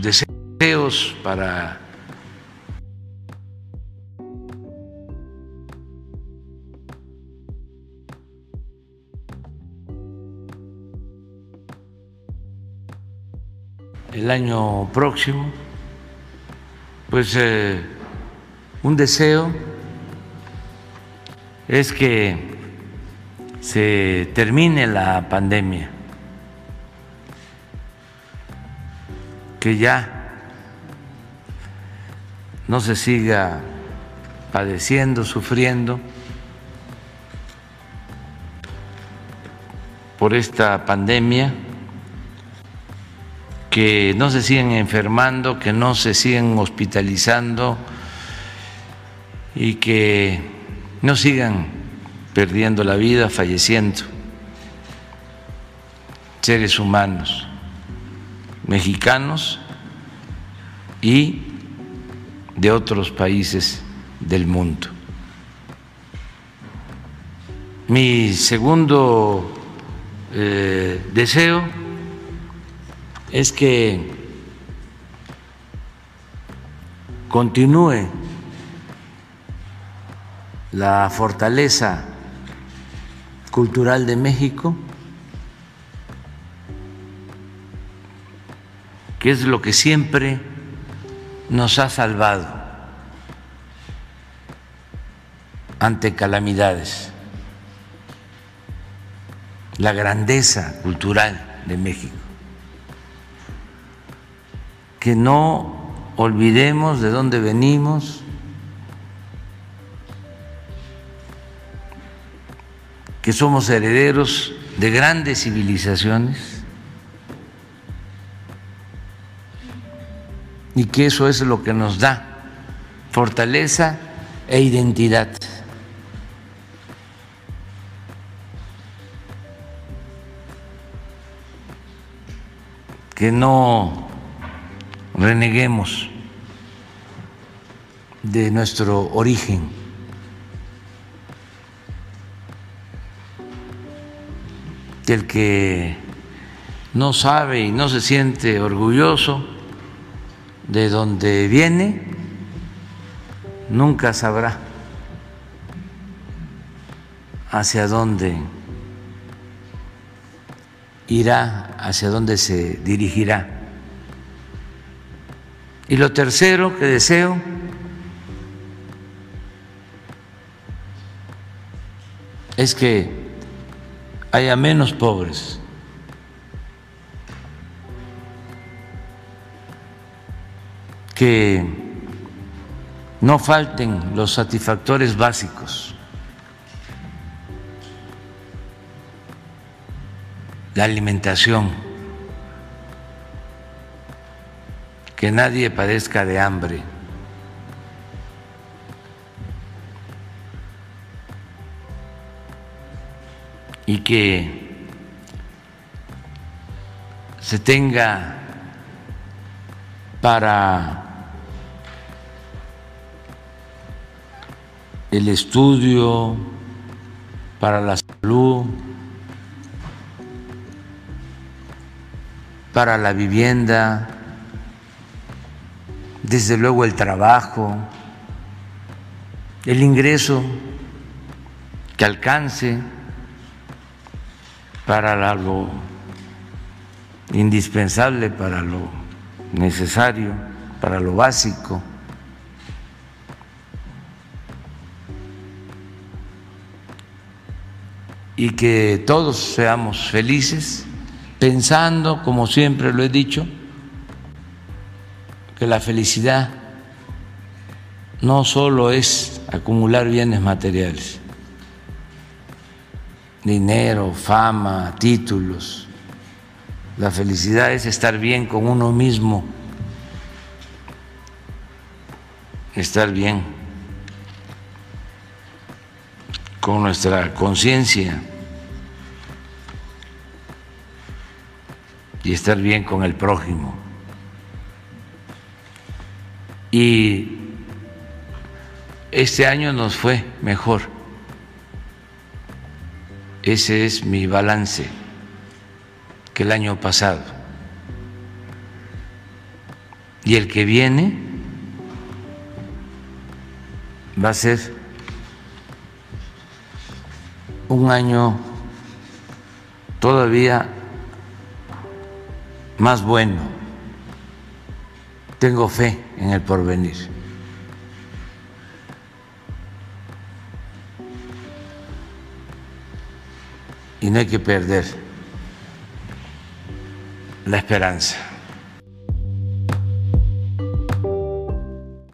deseos para el año próximo, pues eh, un deseo es que se termine la pandemia, que ya no se siga padeciendo, sufriendo por esta pandemia que no se sigan enfermando, que no se sigan hospitalizando y que no sigan perdiendo la vida, falleciendo seres humanos mexicanos y de otros países del mundo. Mi segundo eh, deseo es que continúe la fortaleza cultural de México, que es lo que siempre nos ha salvado ante calamidades, la grandeza cultural de México. Que no olvidemos de dónde venimos, que somos herederos de grandes civilizaciones y que eso es lo que nos da fortaleza e identidad. Que no reneguemos de nuestro origen. Que el que no sabe y no se siente orgulloso de donde viene, nunca sabrá hacia dónde irá, hacia dónde se dirigirá. Y lo tercero que deseo es que haya menos pobres. Que no falten los satisfactores básicos, la alimentación, que nadie padezca de hambre. Y que se tenga para el estudio, para la salud, para la vivienda, desde luego el trabajo, el ingreso que alcance para lo indispensable, para lo necesario, para lo básico. Y que todos seamos felices, pensando, como siempre lo he dicho, que la felicidad no solo es acumular bienes materiales, dinero, fama, títulos. La felicidad es estar bien con uno mismo, estar bien con nuestra conciencia y estar bien con el prójimo. Y este año nos fue mejor. Ese es mi balance que el año pasado. Y el que viene va a ser un año todavía más bueno. Tengo fe en el porvenir. Y no hay que perder la esperanza.